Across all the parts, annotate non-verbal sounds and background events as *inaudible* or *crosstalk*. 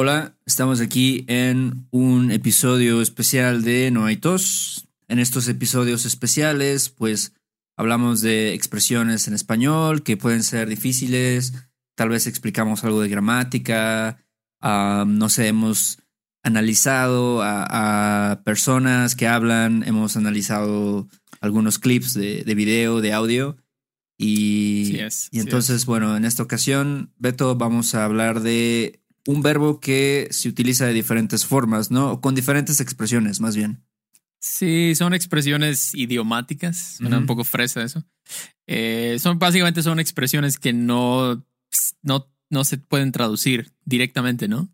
Hola, estamos aquí en un episodio especial de No hay tos. En estos episodios especiales, pues hablamos de expresiones en español que pueden ser difíciles, tal vez explicamos algo de gramática, ah, no sé, hemos analizado a, personas que hablan, hemos analizado algunos clips de, de video, de audio. Y, y entonces, bueno, en esta ocasión, Beto, vamos a hablar de un verbo que se utiliza de diferentes formas, ¿no? Con diferentes expresiones, más bien. Sí, son expresiones idiomáticas. Suena un poco fresa eso. Eh, son básicamente son expresiones que no, no, no se pueden traducir directamente, ¿no?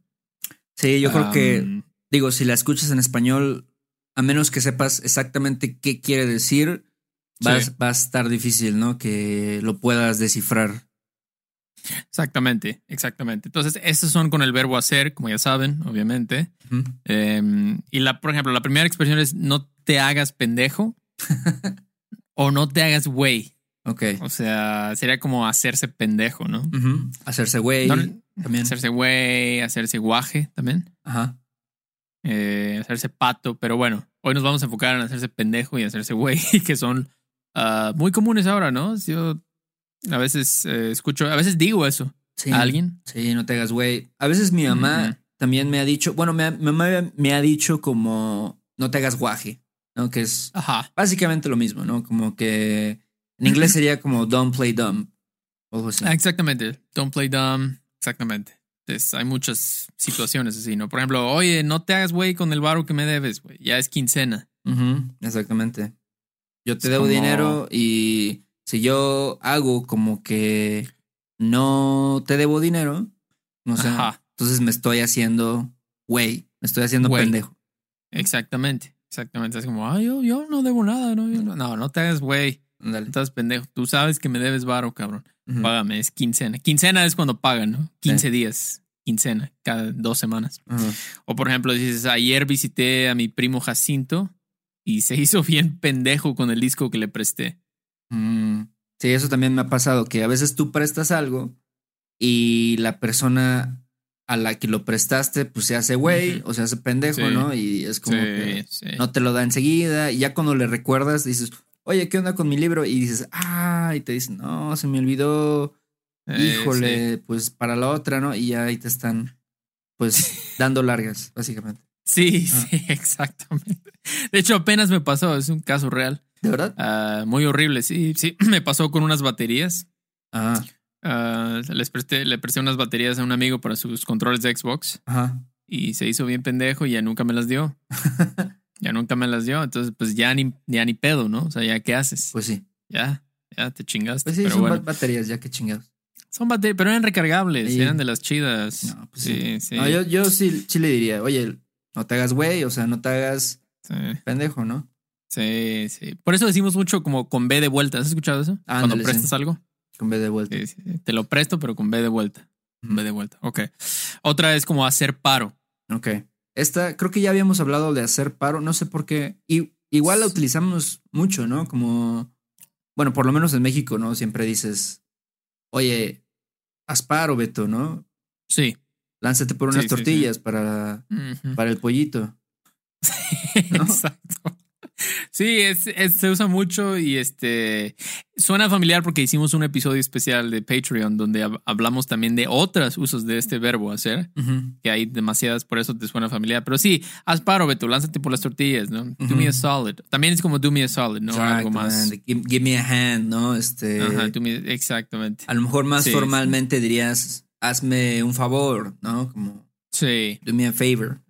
Sí, yo creo que, digo, si la escuchas en español, a menos que sepas exactamente qué quiere decir, va, va a estar difícil, ¿no? Que lo puedas descifrar. Exactamente, exactamente. Entonces, estos son con el verbo hacer, como ya saben, obviamente. Em, y la, por ejemplo, la primera expresión es no te hagas pendejo *laughs* o no te hagas güey. Ok. O sea, sería como hacerse pendejo, ¿no? Hacerse güey. también. Hacerse güey, hacerse guaje también. Ajá. Eh, hacerse pato, pero bueno, hoy nos vamos a enfocar en hacerse pendejo y hacerse güey, *laughs* que son ah, muy comunes ahora, ¿no? Yo a veces eh, escucho, a veces digo eso a alguien. Sí, no te hagas güey. A veces mi mamá también me ha dicho, bueno, mi, mamá me ha dicho como no te hagas guaje, ¿no? Que es básicamente lo mismo, ¿no? Como que en inglés sería como don't play dumb. Ah, exactamente, don't play dumb, exactamente. hay muchas situaciones así, ¿no? Por ejemplo, oye, no te hagas güey con el barro que me debes, güey. Ya es quincena. exactamente. Yo te debo dinero y si yo hago como que no te debo dinero, no sé, entonces me estoy haciendo güey, me estoy haciendo pendejo. Exactamente, exactamente. Es como, ah, yo, yo no debo nada, no, no, no, te hagas güey. Estás pendejo. Tú sabes que me debes varo, cabrón. Págame, es quincena. Quincena es cuando pagan, ¿no? 15 días, quincena, cada dos semanas. O por ejemplo, dices, ayer visité a mi primo Jacinto y se hizo bien pendejo con el disco que le presté. Mm, sí, eso también me ha pasado, que a veces tú prestas algo y la persona a la que lo prestaste, pues se hace güey o se hace pendejo, ¿no? Y es como que no te lo da enseguida. Y ya cuando le recuerdas, dices, oye, ¿qué onda con mi libro? Y dices, ah, y te dicen, no, se me olvidó. Híjole, pues para la otra, ¿no? Y ya ahí te están, pues, *laughs* dando largas, básicamente. Sí, sí, *laughs* exactamente. De hecho, apenas me pasó, es un caso real. ¿De verdad? Ah, muy horrible, sí, sí. *clears throat* Me pasó con unas baterías. Ah. ah. les presté, le presté unas baterías a un amigo para sus controles de Xbox. Ajá. Y se hizo bien pendejo y ya nunca me las dio. *laughs* ya nunca me las dio. Entonces, pues ya ni, ya ni pedo, ¿no? O sea, ya qué haces. Pues sí. Ya, ya te chingaste. Pues sí, son baterías, ya que chingados. Son baterías, pero eran recargables, eran de las chidas. No, pues sí, sí. yo, yo sí, sí le diría, oye, no te hagas güey, o sea, no te hagas pendejo, ¿no? Sí, sí. Por eso decimos mucho como con B de vuelta. ¿Has escuchado eso? Cuando prestas algo. Con B de vuelta. Sí, Te lo presto, pero con B de vuelta. B de vuelta. Ok. Otra es como hacer paro. Ok. Esta, creo que ya habíamos hablado de hacer paro. No sé por qué. Y, igual la utilizamos mucho, ¿no? Como, bueno, por lo menos en México, ¿no? Siempre dices, oye, haz paro, Beto, ¿no? Sí. Lánzate por unas tortillas Para, para el pollito. *laughs* Exacto. Sí, es, se usa mucho y este suena familiar porque hicimos un episodio especial de Patreon donde hablamos también de otros usos de este verbo hacer, que hay demasiadas, por eso te suena familiar. Pero sí, haz paro, Beto, lánzate por las tortillas, ¿no? Do me a solid. También es como do me a solid, ¿no? Algo más. Give, me a hand, ¿no? Este. Ajá, exactamente. A lo mejor más formalmente dirías, hazme un favor, ¿no? Como. Sí. Do me a favor.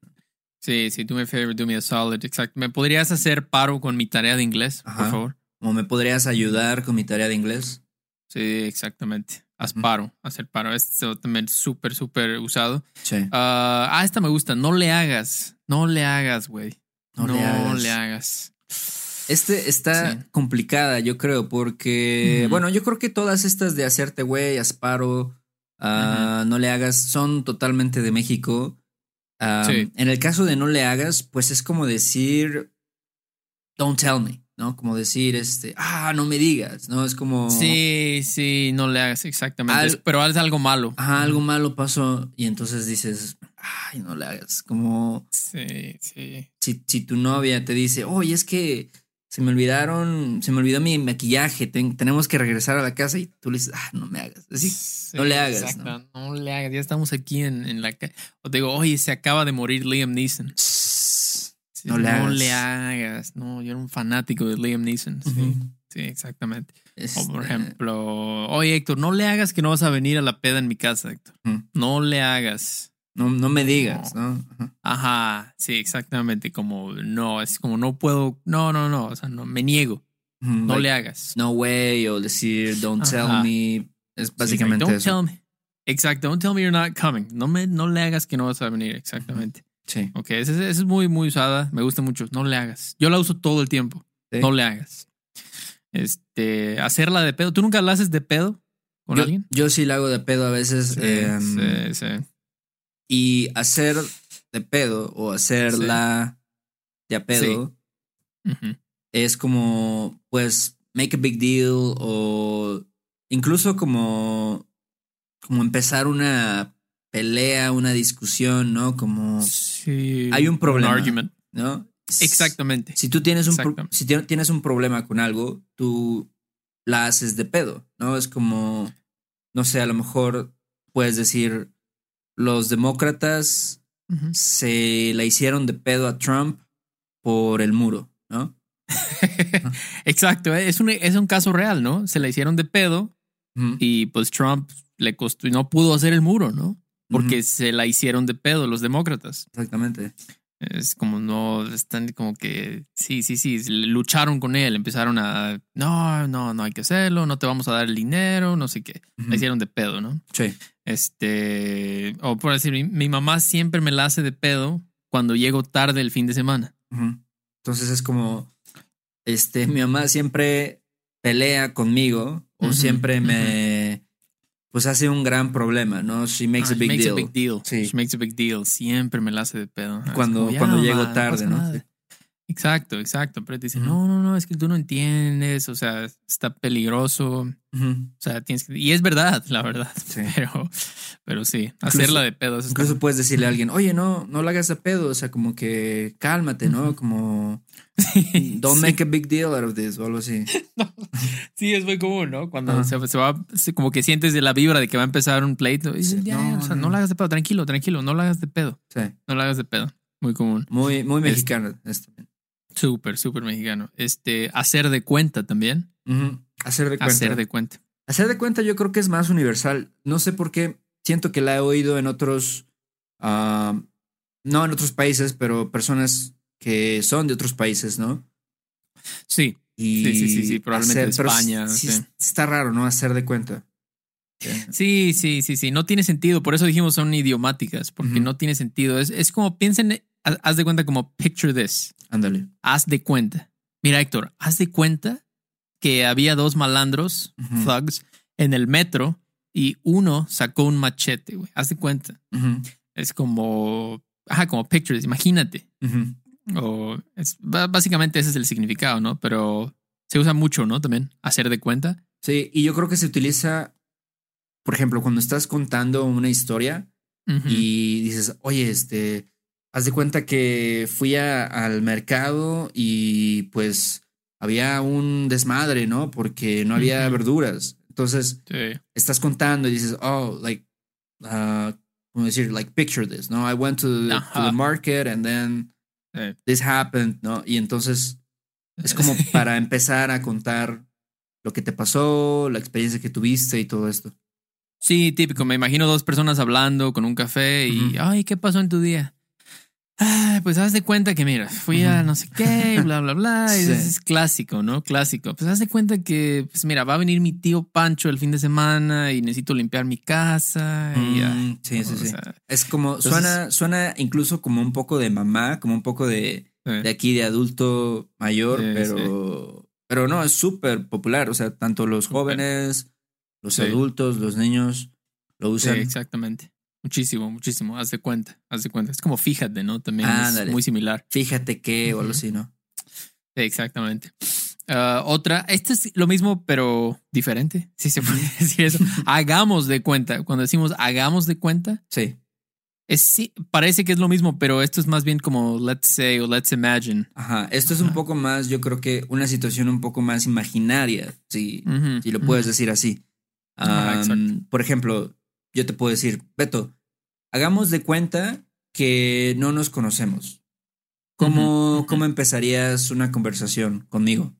Sí, sí, do me a favor, do me a solid. Exacto. ¿Me podrías hacer paro con mi tarea de inglés, por favor? ¿O me podrías ayudar con mi tarea de inglés? Sí, exactamente. Haz paro, hacer paro. Esto también súper, súper usado. Sí. ah, ah esta me gusta. No le hagas. No le hagas, güey. No, le hagas. Este está complicada, yo creo, porque, bueno, yo creo que todas estas de hacerte güey, haz paro, ah, no le hagas, son totalmente de México. En el caso de no le hagas, pues es como decir, don't tell me, ¿no? Como decir, este, ah, no me digas, ¿no? Es como... Sí, sí, no le hagas exactamente, pero es algo malo. Ajá, algo malo pasó y entonces dices, ay, no le hagas. Como. Sí, sí. Si, si tu novia te dice, oye, es que se me olvidaron, se me olvidó mi maquillaje, tenemos que regresar a la casa y tú le dices, ah, no me hagas. Así, no le hagas. Exacto, ¿no? le hagas. Ya estamos aquí en, en la calle. O te digo, oye, se acaba de morir Liam Neeson. no, le, no le hagas. No, yo era un fanático de Liam Neeson. Sí, exactamente. O por este ejemplo, oye, Héctor, no le hagas que no vas a venir a la peda en mi casa, Héctor. No le hagas. No, no me digas, ¿no? Ajá. sí, exactamente. Como no, es como no puedo, no, no, no, o sea, no, me niego. no le hagas. No way, o decir, don't tell me. Es básicamente don't Tell me. Exacto, don't tell me you're not coming. No, me, no le hagas que no vas a venir, exactamente. Sí. Ok, esa, es muy, muy usada. Me gusta mucho. No le hagas. Yo la uso todo el tiempo. No le hagas. Este, hacerla de pedo. ¿Tú nunca la haces de pedo con alguien? Yo sí la hago de pedo a veces. Em, sí, sí. Y hacer de pedo o hacerla de a pedo es como, pues, make a big deal o incluso como, como empezar una pelea, una discusión, ¿no? Como hay un problema, ¿no? Exactamente. Si tú tienes un, si tienes un problema con algo, tú la haces de pedo, ¿no? Es como, no sé, a lo mejor puedes decir, los demócratas se la hicieron de pedo a Trump por el muro, ¿no? *laughs* Exacto, es un, es un caso real, ¿no? Se la hicieron de pedo y pues Trump le costó y no pudo hacer el muro, ¿no? Porque se la hicieron de pedo los demócratas. Exactamente. Es como no, están como que, sí, sí, sí, lucharon con él, empezaron a, no, no, no hay que hacerlo, no te vamos a dar el dinero, no sé qué. Le hicieron de pedo, ¿no? Sí. Este, o por decir, mi, mamá siempre me la hace de pedo cuando llego tarde el fin de semana. Entonces es como, este, mi mamá siempre pelea conmigo o siempre me pues hace un gran problema, ¿no? She makes, a, big makes deal. a big deal. Sí. She makes a big deal. Siempre me la hace de pedo. Cuando, cuando llego tarde, ¿no? Exacto, exacto. Pero te dice, no, no, no, es que tú no entiendes, o sea, está peligroso. O sea, tienes que... Y es verdad, la verdad. *laughs* Sí. Pero, pero sí, hacerla de pedo. Incluso puedes decirle a alguien, oye, no, no la hagas de pedo, o sea, como que cálmate, ¿no? Como *laughs* Don't make a big deal out of this o algo así. *laughs* Sí, es muy común, ¿no? Cuando se, va, como que sientes de la vibra de que va a empezar un pleito. Y ya, no, o sea, no. la hagas de pedo, tranquilo, tranquilo, no la hagas de pedo. Sí. No la hagas de pedo. Muy común. Muy, muy mexicano esto. Súper, súper mexicano. Este, hacer de cuenta también. Hacer de cuenta. Hacer de cuenta. Hacer de cuenta yo creo que es más universal. No sé por qué. Siento que la he oído en otros, ah, no en otros países, pero personas que son de otros países, ¿no? Sí. sí, sí, sí, probablemente de España. Está raro, ¿no? Hacer de cuenta. Sí, sí, sí, sí. No tiene sentido. Por eso dijimos son idiomáticas, porque no tiene sentido. Es, es como piensen, haz de cuenta como picture this. Ándale. Haz de cuenta. Mira, Héctor, haz de cuenta que había dos malandros, thugs, en el metro y uno sacó un machete, güey. Haz de cuenta. Es como, ajá, como pictures, imagínate. O es, básicamente ese es el significado, ¿no? Pero se usa mucho, ¿no? También hacer de cuenta. Sí, y yo creo que se utiliza, por ejemplo, cuando estás contando una historia y dices, oye, este, haz de cuenta que fui al mercado y pues había un desmadre, ¿no? Porque no había verduras. Entonces, estás contando y dices, oh, like, uh, ¿cómo decir? Like, picture this, ¿no? I went to the market and then this happened, ¿no? Y entonces es *laughs* como para empezar a contar lo que te pasó, la experiencia que tuviste y todo esto. Sí, típico. Me imagino dos personas hablando con un café y, ay, ¿qué pasó en tu día? Pues haz de cuenta que, mira, fui a no sé qué, bla, bla, bla. *laughs* es, clásico, ¿no? Clásico. Pues haz de cuenta que, pues mira, va a venir mi tío Pancho el fin de semana y necesito limpiar mi casa. Y mm, sí, sí, sí. es como, suena, suena incluso como un poco de mamá, como un poco de, de aquí de adulto mayor, pero, pero no, es súper popular. O sea, tanto los jóvenes, los adultos, los niños lo usan. exactamente. Muchísimo, muchísimo. Haz de cuenta, haz de cuenta. Es como fíjate, ¿no? También es muy similar. Fíjate que o algo así, ¿no? exactamente. Ah, otra, este es lo mismo, pero diferente, si se *laughs* puede decir eso. *laughs* hagamos de cuenta. Cuando decimos hagamos de cuenta, sí. Es, sí, parece que es lo mismo, pero esto es más bien como let's say o let's imagine. Ajá, esto es un poco más, yo creo que una situación un poco más imaginaria, si, si lo puedes decir así. por ejemplo, yo te puedo decir, Beto, hagamos de cuenta que no nos conocemos. ¿Cómo, ¿cómo empezarías una conversación conmigo?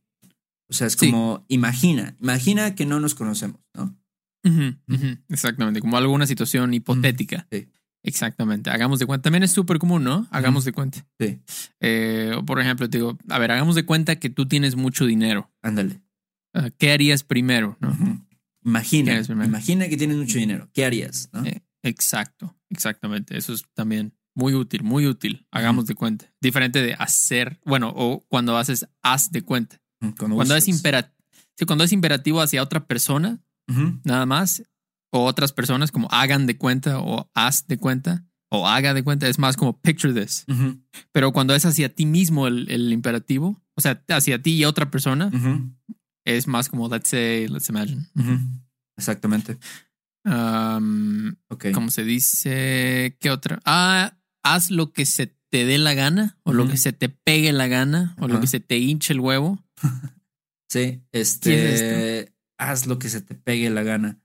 O sea, es como, imagina, imagina que no nos conocemos, ¿no? Exactamente, como alguna situación hipotética. Sí. Exactamente. Hagamos de cuenta. También es súper común, ¿no? Hagamos de cuenta. Sí. Eh, por ejemplo, te digo, a ver, hagamos de cuenta que tú tienes mucho dinero. Ándale. Ah, ¿Qué harías primero? ¿no? Imagina, imagina que tienes mucho dinero. ¿Qué harías? ¿no? Eh, exacto, exactamente. Eso es también muy útil, muy útil. Hagamos de cuenta. Diferente de hacer, bueno, o cuando haces haz de cuenta. Cuando, es, imperativo, sí, cuando es imperativo hacia otra persona, nada más, o otras personas como hagan de cuenta o haz de cuenta o haga de cuenta, es más como picture this. Pero cuando es hacia ti mismo el, imperativo, o sea, hacia ti y otra persona, es más como let's say, let's imagine. Exactamente. Um, ¿Cómo se dice? ¿Qué otra? Ah, haz lo que se te dé la gana o lo que se te pegue la gana o lo que se te hinche el huevo. *laughs* sí, este, haz lo que se te pegue la gana.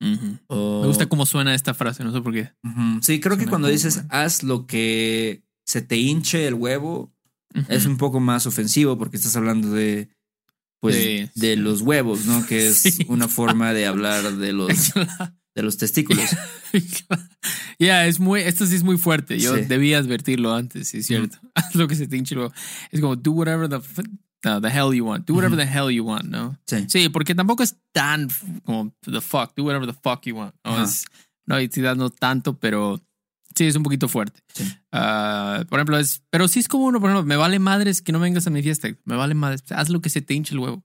Me gusta cómo suena esta frase, no sé por qué. Sí, creo que cuando dices haz lo que se te hinche el huevo, es un poco más ofensivo porque estás hablando de pues de los huevos, ¿no? Que es una forma de hablar de los *laughs* de los testículos. *laughs* Ya, es muy, esto sí es muy fuerte. Yo debía advertirlo antes, sí es cierto. *laughs* Haz lo que se te hinche. Es como do whatever the No, the hell you want. Do whatever the hell you want, ¿no? Sí. Sí, porque tampoco es tan como the fuck. Do whatever the fuck you want. No, es, no, no tanto, pero sí es un poquito fuerte. Ah, por ejemplo, es, pero sí es como uno, por ejemplo, me vale madres que no vengas a mi fiesta. Me vale madres. Haz lo que se te hinche el huevo.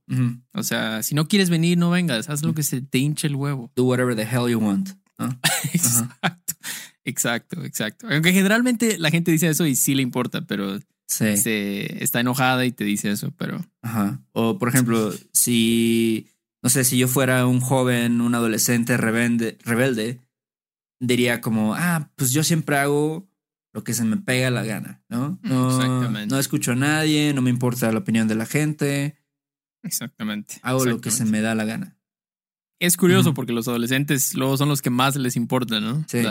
O sea, si no quieres venir, no vengas. Haz lo que se te hinche el huevo. Do whatever the hell you want. *laughs* exacto. Exacto, exacto. Aunque generalmente la gente dice eso y sí le importa, pero se está enojada y te dice eso, pero. Ajá. O por ejemplo, si. No sé, si yo fuera un joven, un adolescente rebelde, rebelde, diría como, ah, pues yo siempre hago lo que se me pega la gana, ¿no? No, Exactamente. no escucho a nadie, no me importa la opinión de la gente. Exactamente. Hago lo que se me da la gana. Es curioso porque los adolescentes luego son los que más les importa, ¿no? Sí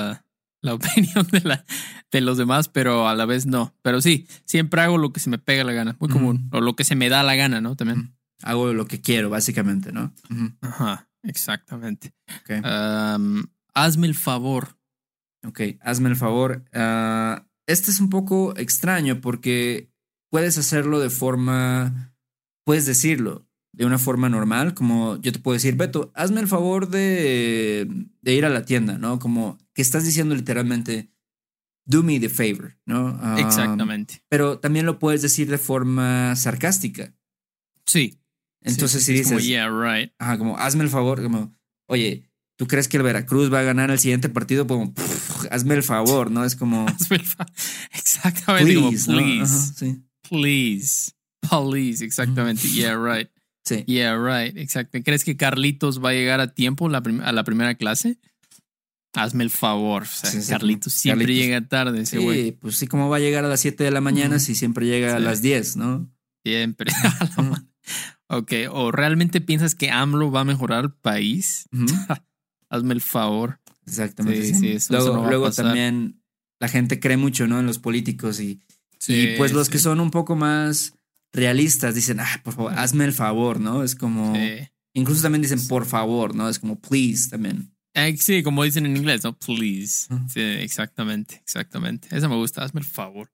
la *laughs* opinión de, la, de los demás, pero a la vez no. Pero sí, siempre hago lo que se me pega la gana, muy común. O lo que se me da la gana, ¿no? También. Hago lo que quiero, básicamente, ¿no? Ajá, exactamente. Hazme el favor. Ok, hazme el favor. Ah, este es un poco extraño porque puedes hacerlo de forma, puedes decirlo de una forma normal, como yo te puedo decir, Beto, hazme el favor de, de ir a la tienda, ¿no? Como que estás diciendo literalmente, do me the favor, ¿no? Exactamente. Pero también lo puedes decir de forma sarcástica. Sí. Entonces si dices, como, yeah, right. Ajá, como hazme el favor, como, oye, ¿tú crees que el Veracruz va a ganar el siguiente partido? Como, hazme el favor, ¿no? Es como... *laughs* *laughs* Exactamente. Please, please. sí. Please. Please, exactamente. Yeah, right. Sí. Yeah, right. Exacto. ¿Crees que Carlitos va a llegar a tiempo a la primera clase? Hazme el favor. O sea, Carlitos siempre llega tarde ese güey. Sí, pues sí, ¿cómo va a llegar a las 7 de la mañana si siempre llega a las 10, no? Siempre. *laughs* ok, o realmente piensas que AMLO va a mejorar el país? Hazme el favor. Exactamente. Sí, sí. luego, luego también la gente cree mucho, ¿no? En los políticos y, y pues los que son un poco más realistas dicen, ah, por favor, hazme el favor, ¿no? Es como... Incluso también dicen por favor, ¿no? Es como please también. Eh, sí, como dicen en inglés, ¿no? Please. Sí, exactamente, exactamente. Eso me gusta. Hazme el favor.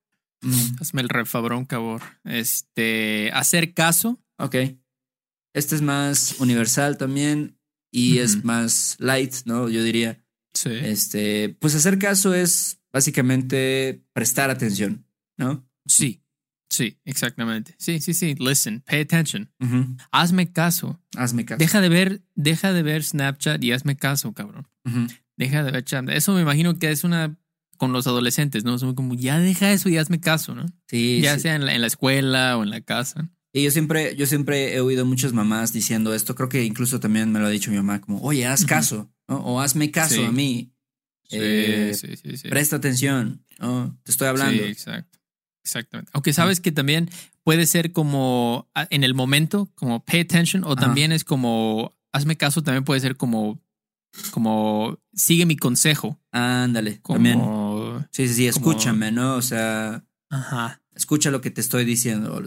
Hazme el refabrón, cabor. Este, hacer caso. Ok. Este es más universal también y es más light, ¿no? Yo diría. Sí. Este, pues hacer caso es básicamente prestar atención, ¿no? Sí. Sí, exactamente. Sí, sí, sí. Listen, pay attention. Hazme caso. Hazme caso. Deja de ver, deja de ver Snapchat y hazme caso, cabrón. Deja de ver chat. Eso me imagino que es una con los adolescentes, ¿no? Son como, ya deja eso y hazme caso, ¿no? Sí. Ya sea en la, escuela o en la casa. Y yo siempre, yo siempre he oído muchas mamás diciendo esto. Creo que incluso también me lo ha dicho mi mamá, como, oye, haz caso, ¿no? O hazme caso a mí. Eh, sí, sí, sí, Presta atención, ¿no? Te estoy hablando. Sí, exacto. Exactamente. Aunque sabes que también puede ser como en el momento, como pay attention, o también es como hazme caso, también puede ser como, como sigue mi consejo. Ándale, también. Sí, sí, sí, escúchame, ¿no? O sea, Ajá. escucha lo que te estoy diciendo.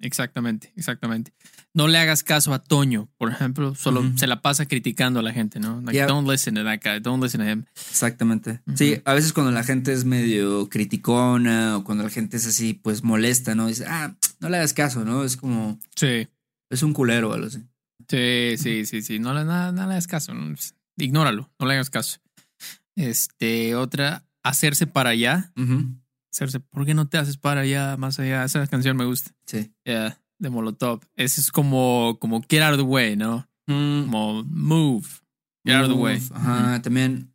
Exactamente, exactamente. No le hagas caso a Toño, por ejemplo, solo se la pasa criticando a la gente, ¿no? Like, don't listen to that guy, don't listen to him. Exactamente. Sí, a veces cuando la gente es medio criticona o cuando la gente es así, pues molesta, ¿no? Dice, ah, no le hagas caso, ¿no? Es como. Sí. Es un culero o algo así. Sí, sí, sí, sí. No, le, nada, le hagas caso. Ignóralo, no le hagas caso. Este, otra, hacerse para allá. ¿Por qué no te haces para allá, más allá? Esa canción me gusta. Sí. Yeah, de Molotov. Ese es como, como get out of the way, ¿no? Mm. Como move. Get out of the way. Ajá, también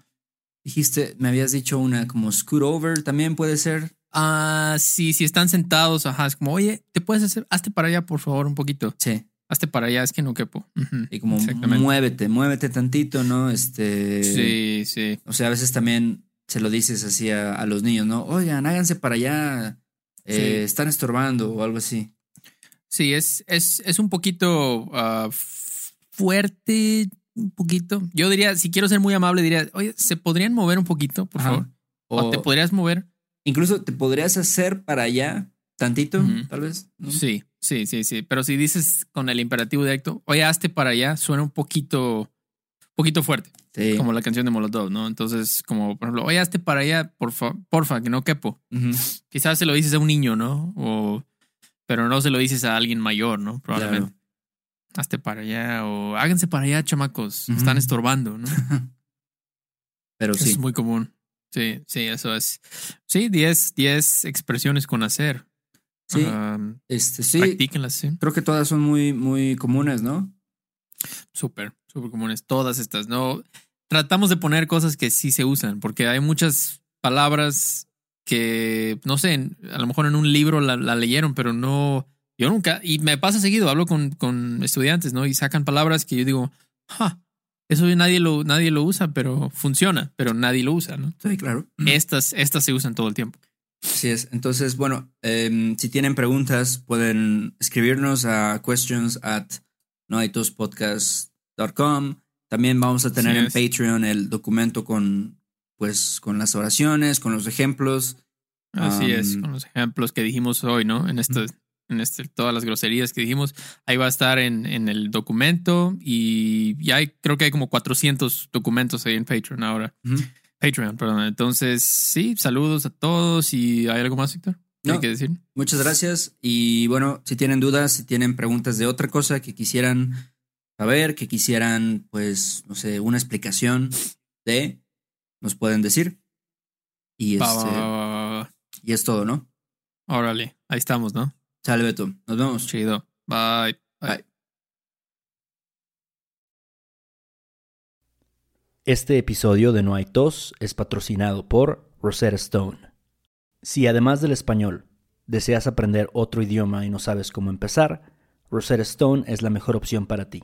dijiste, me habías dicho una como scoot over, también puede ser. Ah, sí, si están sentados, ajá, es como, oye, ¿te puedes hacer, hazte para allá, por favor, un poquito? Sí hazte para allá, es que no quepo. Y como muévete, muévete tantito, ¿no? Este. Sí, sí. O sea, a veces también se lo dices así a, los niños, ¿no? Oigan, háganse para allá, eh, están estorbando o algo así. Sí, es, es, es un poquito ah, fuerte, un poquito. Yo diría, si quiero ser muy amable, diría, oye, ¿se podrían mover un poquito, por favor? O, te podrías mover. Incluso te podrías hacer para allá tantito, tal vez. Sí, Sí, sí, sí. Pero si dices con el imperativo directo, oye, hazte para allá, suena un poquito, poquito fuerte. Sí. Como la canción de Molotov, ¿no? Entonces, como por ejemplo, oye, hazte para allá, porfa, porfa, que no quepo. Quizás se lo dices a un niño, ¿no? O, pero no se lo dices a alguien mayor, ¿no? Probablemente. Hazte para allá o háganse para allá, chamacos. Están estorbando, ¿no? *laughs* pero sí. es muy común. Sí, sí, eso es. Sí, 10 expresiones con hacer. Sí, este, sí. Creo que todas son muy, muy comunes, ¿no? Súper, súper comunes. Todas estas, ¿no? Tratamos de poner cosas que sí se usan, porque hay muchas palabras que, no sé, a lo mejor en un libro la, leyeron, pero no, yo nunca, y me pasa seguido, hablo con, con estudiantes, ¿no? Y sacan palabras que yo digo, ja, eso nadie lo, nadie lo usa, pero funciona, pero nadie lo usa, ¿no? Sí, claro. Estas, estas se usan todo el tiempo. Así es. Entonces, bueno, em, si tienen preguntas, pueden escribirnos a questions at También vamos a tener en Patreon el documento con, pues, con las oraciones, con los ejemplos. Así es, con los ejemplos que dijimos hoy, ¿no? En este, en este, todas las groserías que dijimos, ahí va a estar en, en el documento y ya hay, creo que hay como 400 documentos ahí en Patreon ahora. Patreon, perdón. Entonces, sí, saludos a todos y ¿hay algo más, Víctor? No, hay que decir? Muchas gracias. Y bueno, si tienen dudas, si tienen preguntas de otra cosa que quisieran saber, que quisieran, pues, no sé, una explicación de, nos pueden decir. Y, este, y es todo, ¿no? Órale, ahí estamos, ¿no? Sale, Beto. Nos vemos. Chido. Bye. Bye. Este episodio de No hay tos es patrocinado por Rosetta Stone. Si además del español deseas aprender otro idioma y no sabes cómo empezar, Rosetta Stone es la mejor opción para ti.